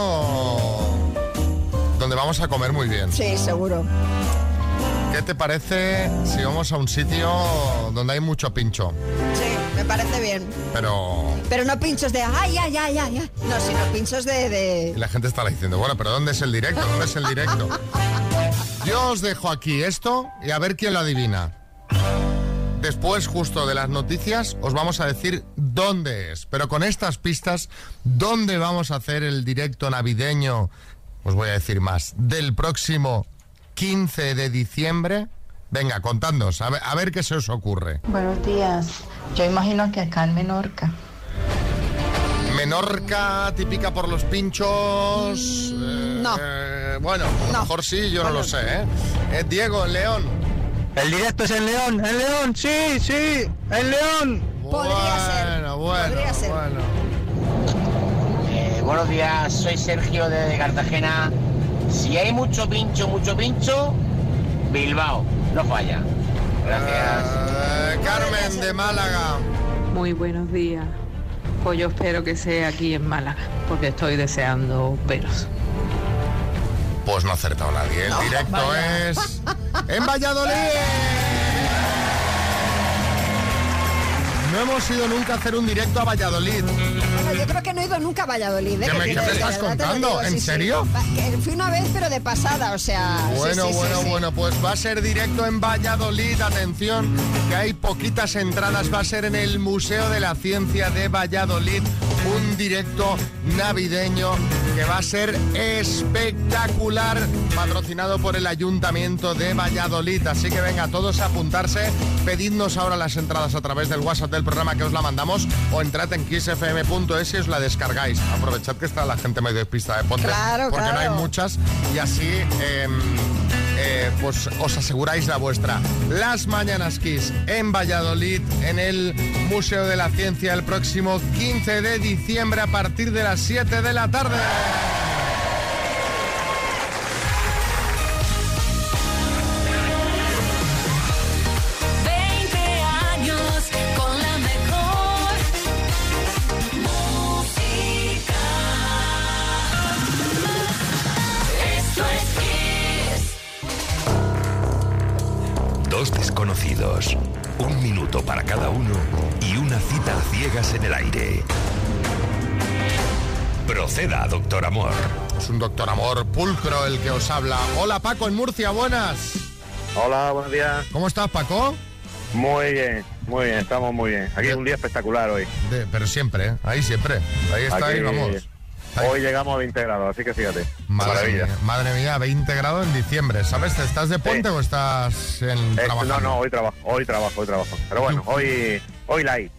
donde vamos a comer muy bien? Sí, seguro. ¿Qué te parece si vamos a un sitio donde hay mucho pincho? Sí, me parece bien. Pero Pero no pinchos de ay, ay, ay, ay, ay. No, sino pinchos de, y la gente estará diciendo, bueno, pero ¿dónde es el directo? ¿Dónde es el directo? Yo os dejo aquí esto y a ver quién lo adivina. Después, justo de las noticias, os vamos a decir dónde es. Pero con estas pistas, ¿dónde vamos a hacer el directo navideño? Os voy a decir más. Del próximo 15 de diciembre. Venga, contadnos, a ver, a ver qué se os ocurre. Buenos días. Yo imagino que acá en Menorca. Menorca, típica por los pinchos. no. Eh, bueno, a lo mejor sí, yo no lo sé, ¿eh? Eh, Diego, en León. El directo es en León, en León, sí, sí, en León. Podría ser. Bueno, bueno, Podría ser. bueno. Eh, buenos días, soy Sergio de Cartagena. Si hay mucho pincho, mucho pincho, Bilbao, no falla. Gracias. Eh, Carmen de Málaga. Muy buenos días. Pues yo espero que sea aquí en Málaga, porque estoy deseando veros. Pues no ha acertado nadie. El No, directo vaya. es en Valladolid. No hemos ido nunca a hacer un directo a Valladolid. Yo creo que no he ido nunca a Valladolid. ¿eh? ¿Qué me- Que qué de- me de estás contando? digo, ¿En sí, serio? Fui una vez, pero de pasada, o sea... Bueno, sí, bueno, bueno, pues va a ser directo en Valladolid. Atención, que hay poquitas entradas. Va a ser en el Museo de la Ciencia de Valladolid. un directo navideño que va a ser espectacular, patrocinado por el Ayuntamiento de Valladolid. Así que venga, todos a apuntarse, pedidnos ahora las entradas a través del WhatsApp del programa que os la mandamos o entrad en kissfm.es y os la descargáis. Aprovechad que está la gente medio despistada de Ponte, Claro, porque no hay muchas y así em, eh, pues os aseguráis la vuestra. Las Mañanas Kiss en Valladolid, en el Museo de la Ciencia, el próximo 15 de diciembre a partir de las 7 de la tarde. Un minuto para cada uno y una cita a ciegas en el aire. Proceda, doctor Amor. Es un doctor amor pulcro el que os habla. Hola Paco en Murcia, buenas. Hola, buenos días. ¿Cómo estás Paco? Muy bien, muy bien, estamos muy bien. Aquí es un día espectacular hoy. De- pero siempre, ¿eh? ahí siempre. Ahí está, ahí Aquí- vamos. Hoy llegamos a 20 grados, así que fíjate. Madre Maravilla. mía, madre mía, 20 grados en diciembre. ¿Sabes? ¿Estás de puente o estás en Eh, trabajando? no, no, hoy trabajo, hoy trabajo, hoy trabajo. Pero bueno, hoy, hoy light.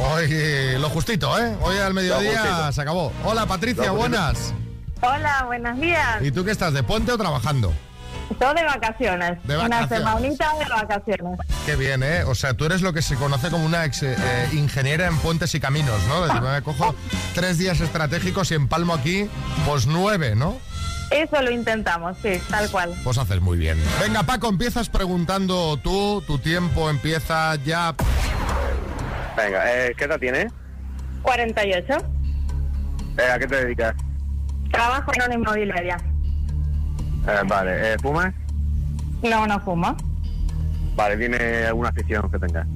Hoy lo justito, ¿eh? Hoy al mediodía se acabó. Hola Patricia, buenas. Hola, buenos días. ¿Y tú qué estás, de puente o trabajando? Todo de vacaciones. De Una vacaciones. semanita de vacaciones. Qué bien, ¿eh? O sea, tú eres lo que se conoce como una ex, eh, ingeniera en puentes y caminos, ¿no? Decir, me cojo tres días estratégicos y empalmo aquí, pues nueve, ¿no? Eso lo intentamos, sí, tal cual. Pues haces muy bien. Venga, Paco, empiezas preguntando tú, tu tiempo empieza ya. Venga, eh, ¿qué edad tienes? 48. Eh, ¿A qué te dedicas? Trabajo en una inmobiliaria. Eh, vale, eh, ¿fumas? No, no fumo. Vale, dime alguna afición que tengas.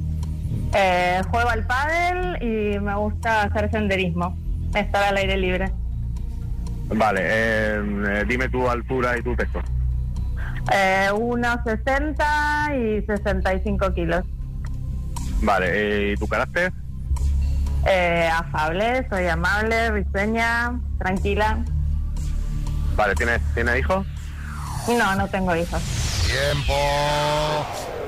Eh, juego al pádel y me gusta hacer senderismo. Estar al aire libre. Vale, eh, eh, dime tu altura y tu peso. Eh, unos 60 y 65 kilos. Vale, eh, ¿y tu carácter? Eh, afable, soy amable, risueña, tranquila. Vale, ¿tienes, ¿tienes hijos? No, no tengo hijos. Tiempo.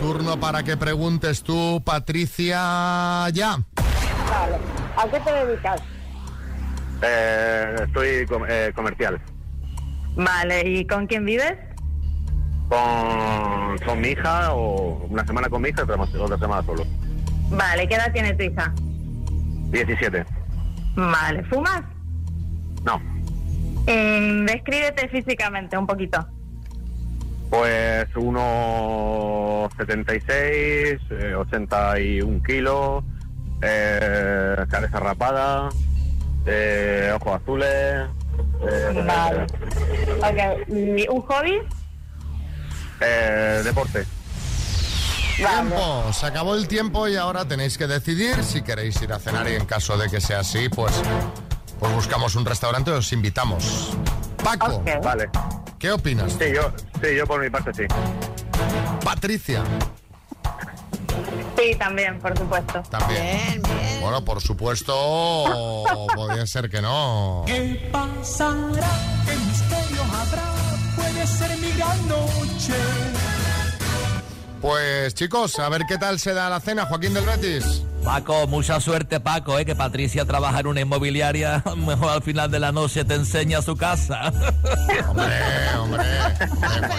Turno para que preguntes tú, Patricia, ya. Vale. ¿A qué te dedicas? Eh, estoy com- eh, comercial. Vale, ¿y con quién vives? Con, con mi hija o una semana con mi hija y otra, otra semana solo. Vale, ¿qué edad tiene tu hija? 17. Vale, ¿fumas? No, Mm, descríbete físicamente un poquito. Pues unos 76, eh, 81 kilos, eh, cabeza rapada, eh, ojos azules. eh, Vale. Ok, ¿y un hobby? eh, deporte. Tiempo, se acabó el tiempo y ahora tenéis que decidir si queréis ir a cenar y en caso de que sea así, pues, pues buscamos un restaurante y os invitamos. Paco, Vale. ¿Qué opinas? Sí, yo, sí, yo por mi parte sí. Patricia, Sí, también, por supuesto. también. Bueno, por supuesto, podría ser que no. ¿Qué pasará? ¿Qué misterio habrá? Puede ser mi gran noche. Pues chicos, a ver qué tal se da la cena, Joaquín del Betis. Paco, mucha suerte, Paco, ¿eh? que Patricia trabaja en una inmobiliaria. *laughs* Mejor al final de la noche te enseña su casa. *laughs* hombre, hombre.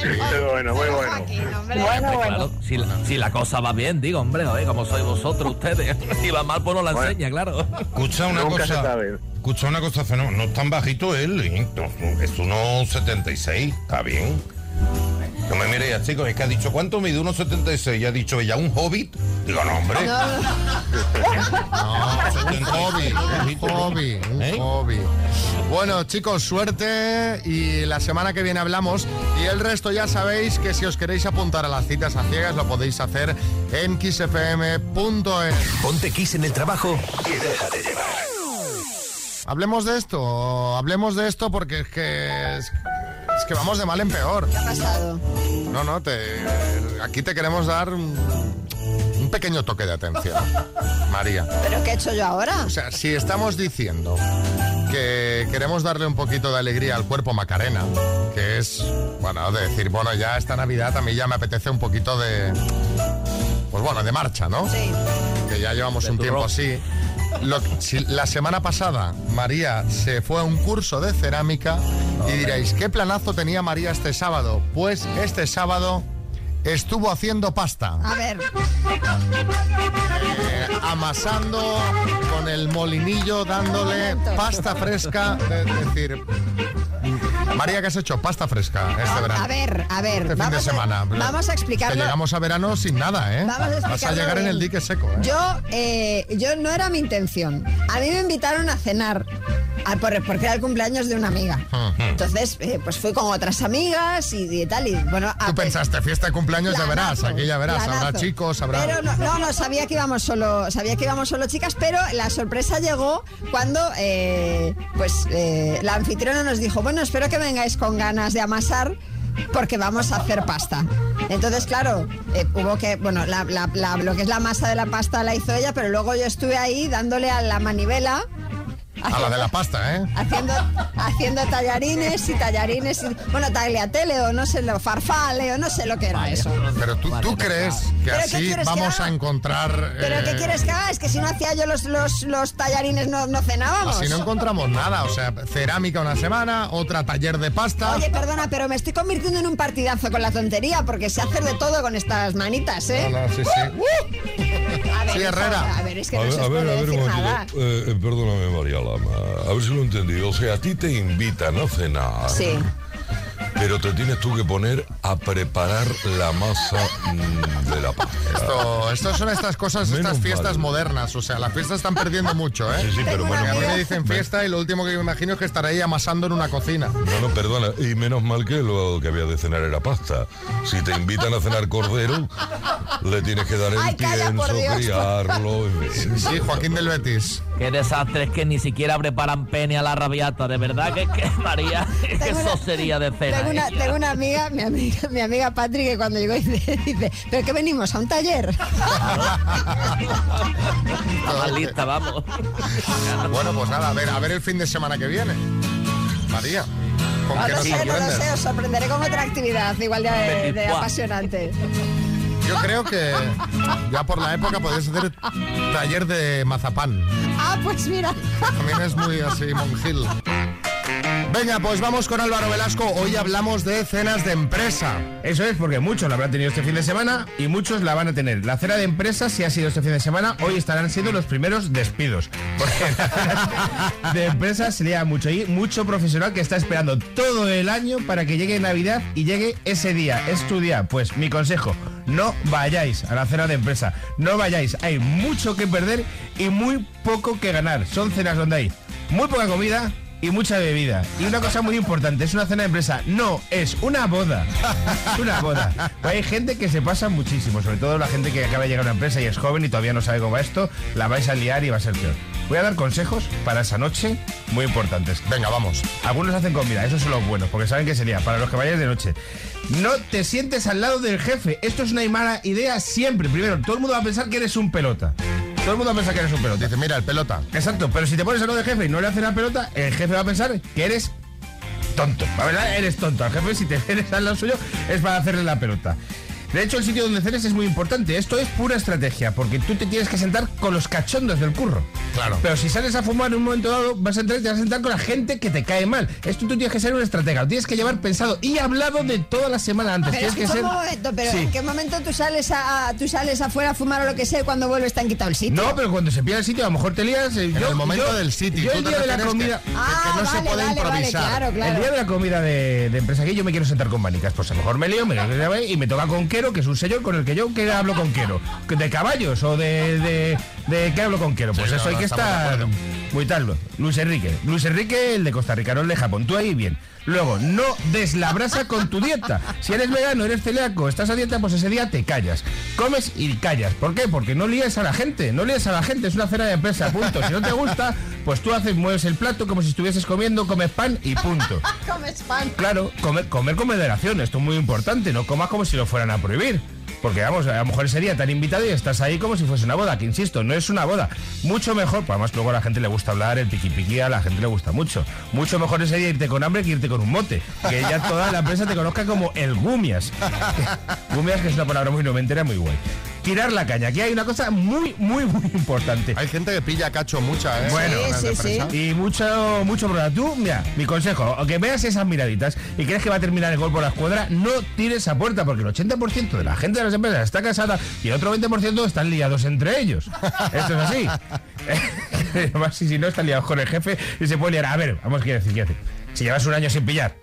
Muy bueno, muy bueno. Bueno, Claro, si, la, si la cosa va bien, digo, hombre, oye, como sois vosotros ustedes. *laughs* Si va mal, pues no la enseña, claro. Escucha una Nunca se cosa. sabe. Escucha una cosa, fenómeno. No es tan bajito él, ¿eh? No, es unos 76, está bien. No me mire ya, chicos, es que ha dicho, ¿cuánto mide? Unos 76. Y ha dicho, ¿ya un hobbit? Digo, no, hombre. No, *laughs* un hobby, un hobby, un ¿Eh? hobby. Bueno, chicos, suerte y la semana que viene hablamos. Y el resto ya sabéis que si os queréis apuntar a las citas a ciegas lo podéis hacer en kissfm.es. Ponte Kiss en el trabajo y déjate llevar. Hablemos de esto, hablemos de esto porque es que es, es que vamos de mal en peor. ¿Qué ha pasado? No, no, te, aquí te queremos dar un, pequeño toque de atención. *laughs* María. ¿Pero qué he hecho yo ahora? O sea, si estamos diciendo que queremos darle un poquito de alegría al cuerpo Macarena, que es, bueno, de decir, bueno, ya esta Navidad a mí ya me apetece un poquito de, pues bueno, de marcha, ¿no? Sí. Que ya llevamos un tiempo así. Lo- si la semana pasada María se fue a un curso de cerámica y diréis, ¿qué planazo tenía María este sábado? Pues este sábado estuvo haciendo pasta. A ver, Eh, amasando con el molinillo, dándole pasta fresca. Es decir, María, ¿qué has hecho? Pasta fresca este verano. a ver, a ver. Este fin de semana. A, vamos a Que explicarlo. llegamos a verano sin nada, ¿eh? Vamos a Vas a llegar en el dique seco, ¿eh? Yo, eh, yo no era mi intención. A mí me invitaron a cenar a- por- porque era el cumpleaños de una amiga. Entonces, eh, pues fui con otras amigas y, y tal. Y bueno, Tú pensaste, fiesta de cumpleaños ya verás, Planazo, aquí ya verás, habrá planazo. chicos, habrá... Pero no, no, no, sabía que íbamos solo, sabía que íbamos solo chicas, pero la sorpresa llegó cuando eh, pues eh, la anfitriona nos dijo, bueno, espero que vengáis con ganas de amasar porque vamos a hacer pasta. Entonces, claro, eh, hubo que, bueno, la- la- la- lo que es la masa de la pasta la hizo ella, pero luego yo estuve ahí dándole a la manivela. A la de la pasta, ¿eh? Haciendo, haciendo tallarines y tallarines, y, bueno, tagliatelle o no sé, lo farfalle o no sé lo que era eso. Pero tú, ¿tú crees que ¿Pero qué así que vamos a encontrar... ¿Pero eh, qué quieres que haga? Es que si no hacía yo los, los, los tallarines no, no cenábamos. Así no encontramos nada, o sea, cerámica una semana, otra taller de pasta. Oye, perdona, pero me estoy convirtiendo en un partidazo con la tontería porque sé hacer de todo con estas manitas, ¿eh? No, no, sí, sí. A ver, Sí, Herrera. A ver, es que a no ver, se os puede a ver, decir nada. Eh, eh, perdóname, María A ver si lo he entendido. O sea, a ti te invitan a cenar. Sí. Pero te tienes tú que poner a preparar la masa mm, de la pasta. Esto, esto son estas cosas, Menos estas fiestas mal. modernas. O sea, las fiestas están perdiendo mucho, ¿eh? Sí, sí, pero Porque menos a mí me dicen fiesta y lo último que me imagino es que estaré ahí amasando en una cocina. No, no, perdona. Y menos mal que lo que había de cenar era pasta. Si te invitan a cenar cordero, le tienes que dar el Ay, calla, pienso, Dios. criarlo. Sí, Joaquín del Betis. Qué desastre es que ni siquiera preparan pene a la rabiata. De verdad que, que *laughs* María, es que eso sería de cena. Tengo una, ¿eh? tengo una amiga, mi amiga, mi amiga Patri, que cuando llegó dice, *laughs* dice, ¿pero qué venimos? ¿A un taller? *laughs* Está más lista, vamos. Bueno, pues nada, a ver, a ver el fin de semana que viene. María, ¿con No qué sé, no lo sé, os sorprenderé con otra actividad igual de, apasionante. Yo creo que ya por la época podéis hacer taller de mazapán. Ah, pues mira. También es muy así, monjil. Venga, pues vamos con Álvaro Velasco. Hoy hablamos de cenas de empresa. Eso es, porque muchos la habrán tenido este fin de semana y muchos la van a tener. La cena de empresa, si ha sido este fin de semana, hoy estarán siendo los primeros despidos. Porque la cena *laughs* de empresa sería mucho y mucho profesional que está esperando todo el año para que llegue Navidad y llegue ese día. Es tu día. Pues mi consejo, no vayáis a la cena de empresa. No vayáis. Hay mucho que perder y muy poco que ganar. Son cenas donde hay muy poca comida y mucha bebida. Y una cosa muy importante, es una cena de empresa, no es una boda. Es una boda. Pues hay gente que se pasa muchísimo, sobre todo la gente que acaba de llegar a una empresa y es joven y todavía no sabe cómo va esto, la vais a liar y va a ser peor. Voy a dar consejos para esa noche muy importantes. Venga, vamos. Algunos hacen comida, esos son los buenos, porque saben que sería para los que vayáis de noche. No te sientes al lado del jefe. Esto es una mala idea siempre. Primero, todo el mundo va a pensar que eres un pelota. Todo el mundo a pensar que eres un pelota. Dice, mira, el pelota. Exacto, pero si te pones lado del jefe y no le haces la pelota, el jefe va a pensar que eres tonto. La verdad, eres tonto. Al jefe, si te *laughs* vienes al lado suyo, es para hacerle la pelota. De hecho, el sitio donde cenes es muy importante. Esto es pura estrategia, porque tú te tienes que sentar con los cachondos del curro. Claro. Pero si sales a fumar en un momento dado, vas a entrar y te vas a sentar con la gente que te cae mal. Esto tú tienes que ser un estratega, lo tienes que llevar pensado y hablado de toda la semana antes. Pero tienes que escucha ser. un momento, pero Sí. ¿en qué momento tú sales a, tú sales afuera a fumar o lo que sea y cuando vuelves te han quitado el sitio? No, pero cuando se pilla el sitio, a lo mejor te lías. eh, En yo- el momento yo- del sitio. Yo el día de la comida. que, Ah, que no se vale, puede vale, vale, improvisar. claro, claro. El día de la comida de, de empresa aquí yo me quiero sentar con manicas. Pues a lo mejor me lío, me lío y me toca con Que es un señor con el que yo que hablo con Quero. ¿De caballos o de, de, de qué hablo con Quero? Pues Sí, eso no, hay no, que estar muy tal. Luis Enrique. Luis Enrique, el de Costa Rica, no el de Japón. Tú ahí bien. Luego, no des la brasa con tu dieta. Si eres vegano, eres celíaco, estás a dieta, pues ese día te callas. Comes y callas. ¿Por qué? Porque no líes a la gente. No líes a la gente. Es una cena de empresa, punto. Si no te gusta, pues tú haces, mueves el plato como si estuvieses comiendo, comes pan y punto. *laughs* Comes pan. Claro, comer, comer con moderación, esto es muy importante, no comas como si lo fueran a prohibir. Porque vamos, a lo mejor te han invitado y estás ahí como si fuese una boda, que insisto, no es una boda. Mucho mejor, pues además luego a la gente le gusta hablar, el piqui piqui a la gente le gusta mucho. Mucho mejor ese día irte con hambre que irte con un mote. Que ya toda la empresa te conozca como el Gumias. *laughs* Gumias, que es una palabra muy noventera, muy guay. Tirar la caña. Aquí hay una cosa muy, muy, muy importante. Hay gente que pilla cacho mucha, ¿eh? Bueno, y mucho, mucho problema. Tú, mira, mi consejo, aunque veas esas miraditas y crees que va a terminar el gol por la escuadra, no tires a puerta, porque el 80% de la gente de las empresas está casada y el otro 20% están liados entre ellos. Esto es así. *laughs* Además, si, si no, están liados con el jefe y se puede liar. A ver, vamos, quiero decir, quiero decir. Si llevas un año sin pillar,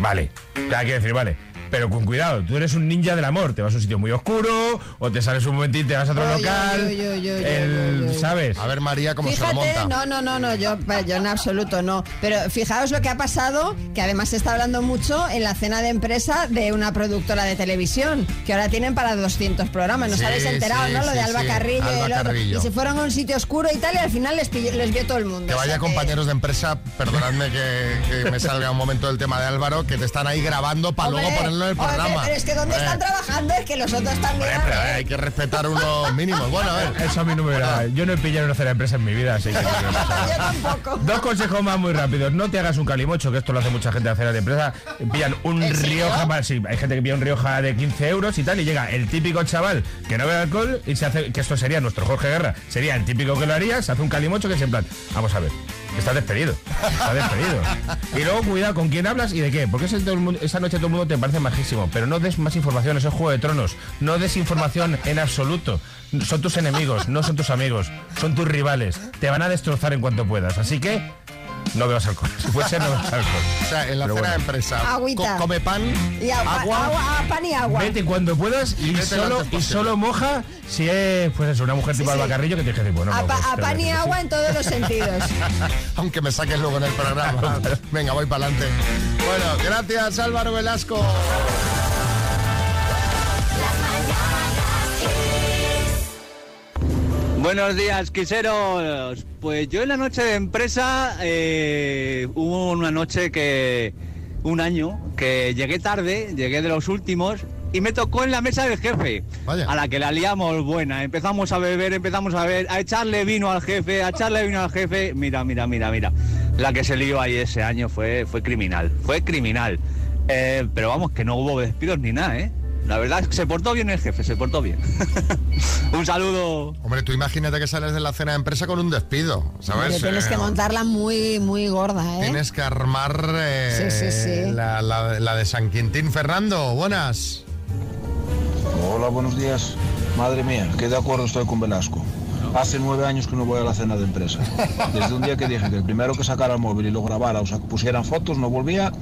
vale. Ya quiero decir, vale. Pero con cuidado, tú eres un ninja del amor. Te vas a un sitio muy oscuro, o te sales un momentito y te vas a otro Oy, local. oy, oy, el-. ¿Sabes? A ver, María, cómo se lo monta. no, no, no, no, yo, yo en absoluto no. Pero fijaos lo que ha pasado, que además se está hablando mucho en la cena de empresa de una productora de televisión, que ahora tienen para 200 programas. ¿No Sí, habéis enterado, sí, no? Lo de Alba sí, Carrillo y Alba el otro. Carrillo. Y se fueron a un sitio oscuro y tal, y al final les, les vio todo el mundo. Que O sea vaya compañeros de empresa, perdonadme que, que me salga un momento del tema de Álvaro, que te están ahí grabando para luego ponerlo en el hombre, programa. pero es que ¿dónde Hombre, están trabajando? Es que los otros también. hombre, pero hay que respetar unos mínimos. Bueno, a ver. Eso a mí no me da. Yo no he pillado una cena de empresa en mi vida, así que. *laughs* Yo tampoco. Dos consejos más muy rápidos. No te hagas un calimocho, que esto lo hace mucha gente a cenas de empresa. Pillan un. Rioja, para- sí, hay gente que pilla un Rioja de 15 euros y tal, y llega el típico chaval que no bebe alcohol y se hace, que esto sería nuestro Jorge Guerra, sería el típico que lo haría, se hace un calimocho que es en plan, vamos a ver. Estás despedido, estás despedido. Y luego cuidado con quién hablas y de qué, porque ese todo el mundo- esa noche todo el mundo te parece majísimo, pero no des más información, eso es Juego de Tronos, no des información en absoluto. Son tus enemigos, no son tus amigos, son tus rivales, te van a destrozar en cuanto puedas, así que no bebas alcohol, si puede ser no bebas alcohol. O sea, en la Pero cena bueno. de empresa, Agüita. co- come pan, Y agua, agua, agua, pan y agua. Vete cuando puedas y, Vete lo solo, antes y posible. solo moja si es pues eso, una mujer tipo sí. Alba Carrillo que te dice, bueno, a, no, pa- pues, a te pan y agua sí. en todos los sentidos. *laughs* aunque me saques luego en el programa. *laughs* Venga, voy para adelante. Bueno, gracias Álvaro Velasco. Buenos días, quiseros. Pues yo en la noche de empresa eh, hubo una noche que, un año, que llegué tarde, llegué de los últimos y me tocó en la mesa del jefe, Vaya. a la que la liamos buena. Empezamos a beber, empezamos a ver, a echarle vino al jefe, a echarle vino al jefe. Mira, mira, mira, mira. La que se lió ahí ese año fue, fue criminal, fue criminal. Eh, pero vamos, que no hubo despidos ni nada, ¿eh? La verdad es que se portó bien el jefe, se portó bien. *laughs* un saludo. Hombre, tú imagínate que sales de la cena de empresa con un despido, ¿sabes? Hombre, tienes Eh, que montarla muy, muy gorda, ¿eh? Tienes que armar eh, Sí, sí, sí. La, la- la de San Quintín. Fernando, buenas. Hola, buenos días. Madre mía, qué de acuerdo estoy con Velasco. Hace nueve años que no voy a la cena de empresa. *laughs* Desde un día que dije que el primero que sacara el móvil y lo grabara o sea, que pusieran fotos no volvía,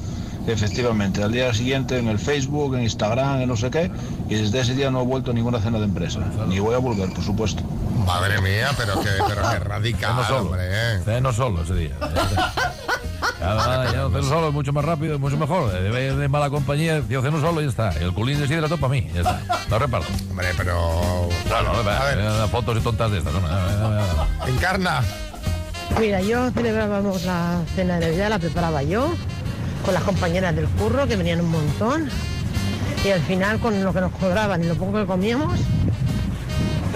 efectivamente, al día siguiente en el Facebook, en Instagram, en no sé qué, y desde ese día no he vuelto a ninguna cena de empresa. Ni voy a volver, por supuesto. Madre mía, pero que, pero que radical, Ceno solo. hombre. eh. Ceno solo ese día. Ya, ya, ceno solo es mucho más rápido, mucho mejor. De, de- de mala compañía, yo ceno solo y ya está. El culín de sidra para mí, ya está. Lo reparto. Hombre, pero... Claro, no, A ver. eh, fotos y tontas de estas. no, no, no, no, no. Encarna. Mira, yo celebrábamos la cena de Navidad, la preparaba yo, con las compañeras del curro, que venían un montón, y al final, con lo que nos cobraban y lo poco que comíamos,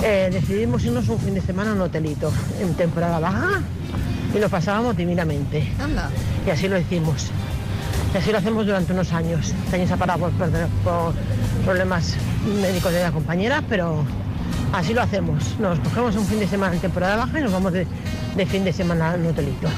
eh, decidimos irnos un fin de semana a un hotelito en temporada baja y lo pasábamos divinamente. Anda. Y así lo hicimos. Y así lo hacemos durante unos años. Este año se ha parado por, por- por problemas médicos de la compañera, pero así lo hacemos. Nos cogemos un fin de semana en temporada baja y nos vamos de, de fin de semana a un hotelito.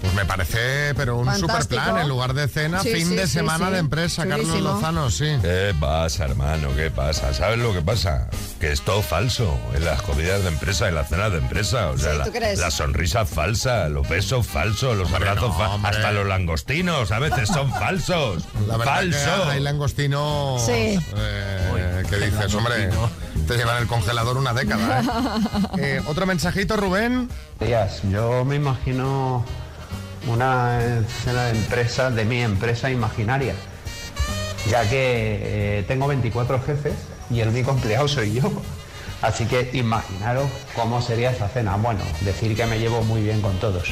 Pues me parece, pero un super Fantástico. plan. En lugar de cena, Sí, fin sí, de sí, semana sí. de empresa, Carlos. Lozano, sí. ¿Qué pasa, hermano? ¿Qué pasa? ¿Sabes lo que pasa? Que es todo falso en las comidas de empresa, en las cenas de empresa. O sea, Sí, la, ¿tú crees? la sonrisa falsa, los besos falsos, los abrazos falsos, hasta los langostinos a veces son *laughs* falsos. La Falso. hay langostino Sí. eh, que dices, hombre, te llevan el congelador una década. ¿eh? *laughs* Eh, Otro mensajito, Rubén. Días, yo me imagino una escena de empresa, de mi empresa imaginaria, ya que eh, tengo 24 jefes y el único empleado soy yo. Así que imaginaros cómo sería esa cena. Bueno, decir que me llevo muy bien con todos.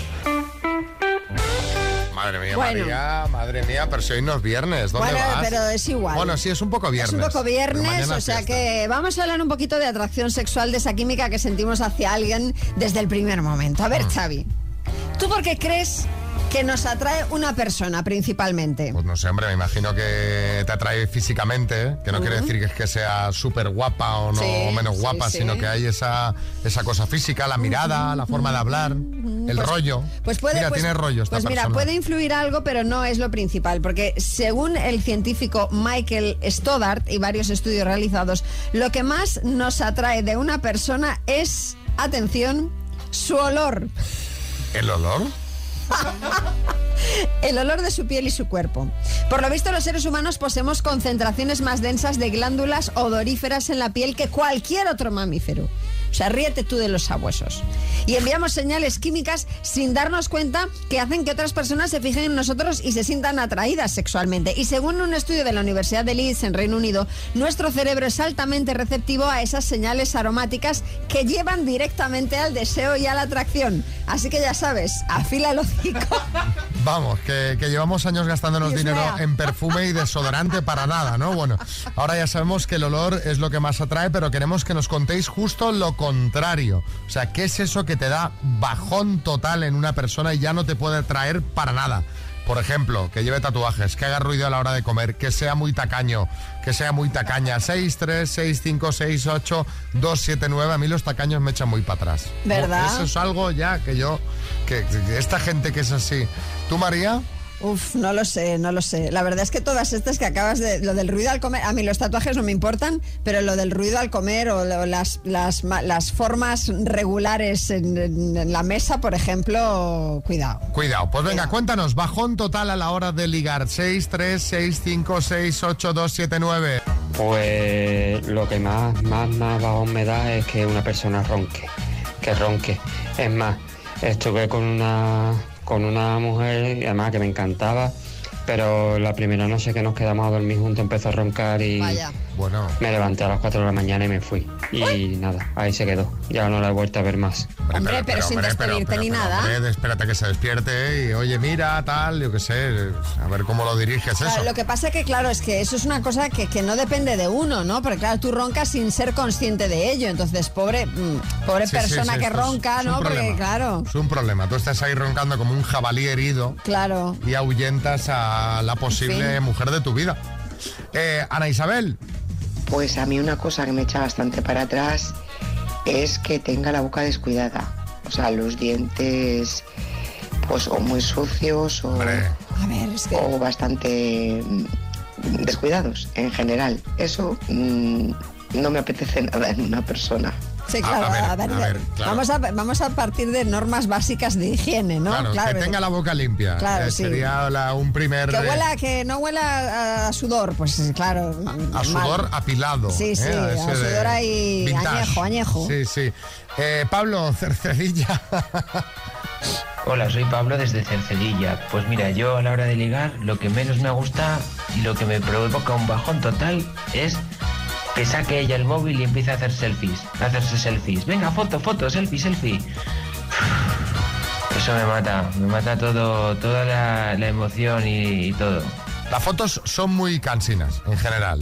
madre mía, Bueno. María, madre mía, pero si hoy no es viernes, ¿dónde Bueno, vas? pero es igual. Bueno, sí, es un poco viernes. Es un poco viernes, o sea fiesta. que vamos a hablar un poquito de atracción sexual, de esa química que sentimos hacia alguien desde el primer momento. A ver, Mm. Xavi, ¿tú por qué crees que nos atrae una persona principalmente? Pues no sé, hombre, me imagino que te atrae físicamente, que no quiere decir que es que sea súper guapa o no Sí, o menos sí, guapa, sí. sino que hay esa, esa cosa física, la mirada, la forma de hablar, el Pues- rollo. Pues puede, Mira, pues- tiene rollo esta Pues mira, persona. puede influir algo, pero no es lo principal, porque según el científico Michael Stoddart y varios estudios realizados, lo que más nos atrae de una persona es, atención, su olor. ¿El olor? El olor de su piel y su cuerpo. Por lo visto, los seres humanos poseemos concentraciones más densas de glándulas odoríferas en la piel que cualquier otro mamífero. O sea, ríete tú de los sabuesos. Y enviamos señales químicas sin darnos cuenta que hacen que otras personas se fijen en nosotros y se sientan atraídas sexualmente. Y según un estudio de la Universidad de Leeds en Reino Unido, nuestro cerebro es altamente receptivo a esas señales aromáticas que llevan directamente al deseo y a la atracción. Así que ya sabes, afila el hocico. *laughs* Vamos, que, que llevamos años gastándonos Dios dinero mío. en perfume y desodorante para nada, ¿no? Bueno, ahora ya sabemos que el olor es lo que más atrae, pero queremos que nos contéis justo lo contrario. O sea, ¿qué es eso que te da bajón total en una persona y ya no te puede atraer para nada? Por ejemplo, que lleve tatuajes, que haga ruido a la hora de comer, que sea muy tacaño, que sea muy tacaña. 6, 3, 6, 5, 6, 8, 2, 7, 9. A mí los tacaños me echan muy para atrás. ¿Verdad? Eso es algo ya que yo, que, que esta gente que es así. ¿Tú, María? Uf, no lo sé, no lo sé. La verdad es que todas estas que acabas de... Lo del ruido al comer, a mí los tatuajes no me importan, pero lo del ruido al comer o lo- las, las, las formas regulares en, en- en la mesa, por ejemplo, cuidado. Cuidado, pues venga, cuéntanos, bajón total a la hora de ligar. 6, 3, 6, 5, 6, 8, 2, 7, 9. Pues lo que más, más, más bajón me da es que una persona ronque, que ronque. Es más, estuve con una, con una mujer, y además que me encantaba, pero la primera noche que nos quedamos a dormir juntos empezó a roncar y bueno. me levanté a las 4 de la mañana y me fui. Y nada, ahí se quedó. Ya no la he vuelto a ver más. Hombre, pero, sin despedirte ni nada. hombre, espérate que se despierte y oye, mira, tal, yo qué sé, a ver cómo lo diriges Claro, eso. lo que pasa que, claro, es que eso es una cosa que, que no depende de uno, ¿no? Porque, claro, tú roncas sin ser consciente de ello. Entonces, pobre, mm, pobre Sí, persona sí, que ronca, ¿no? Porque, claro, Es un problema, tú estás ahí roncando como un jabalí herido claro. y ahuyentas a la posible fin. mujer de tu vida. Eh, Ana Isabel. Pues a mí una cosa que me echa bastante para atrás es que tenga la boca descuidada. O sea, los dientes pues o muy sucios o, o bastante mm, descuidados en general. Eso mm, no me apetece nada en una persona. Sí, claro, a ver, claro. Vamos, a, vamos a partir de normas básicas de higiene, ¿no? Claro, que tenga la boca limpia. Claro, Eh, sí. Sería la- un primer... Que eh, huela, que no huela a sudor, pues claro. A sudor apilado. Sí, sí, ¿eh? a ese de sudor ahí vintage. añejo, añejo. Sí, sí. Eh, Pablo, *laughs* Cercedilla. Hola, soy Pablo desde Cercedilla. Pues mira, yo a la hora de ligar lo que menos me gusta y lo que me provoca un bajón total es que saque ella el móvil y empiece a hacer selfies, a hacerse selfies. Venga, foto, foto, selfie, selfie. *sighs* Eso me mata, me mata todo, toda la, emoción y todo. Las fotos son muy cansinas, en general.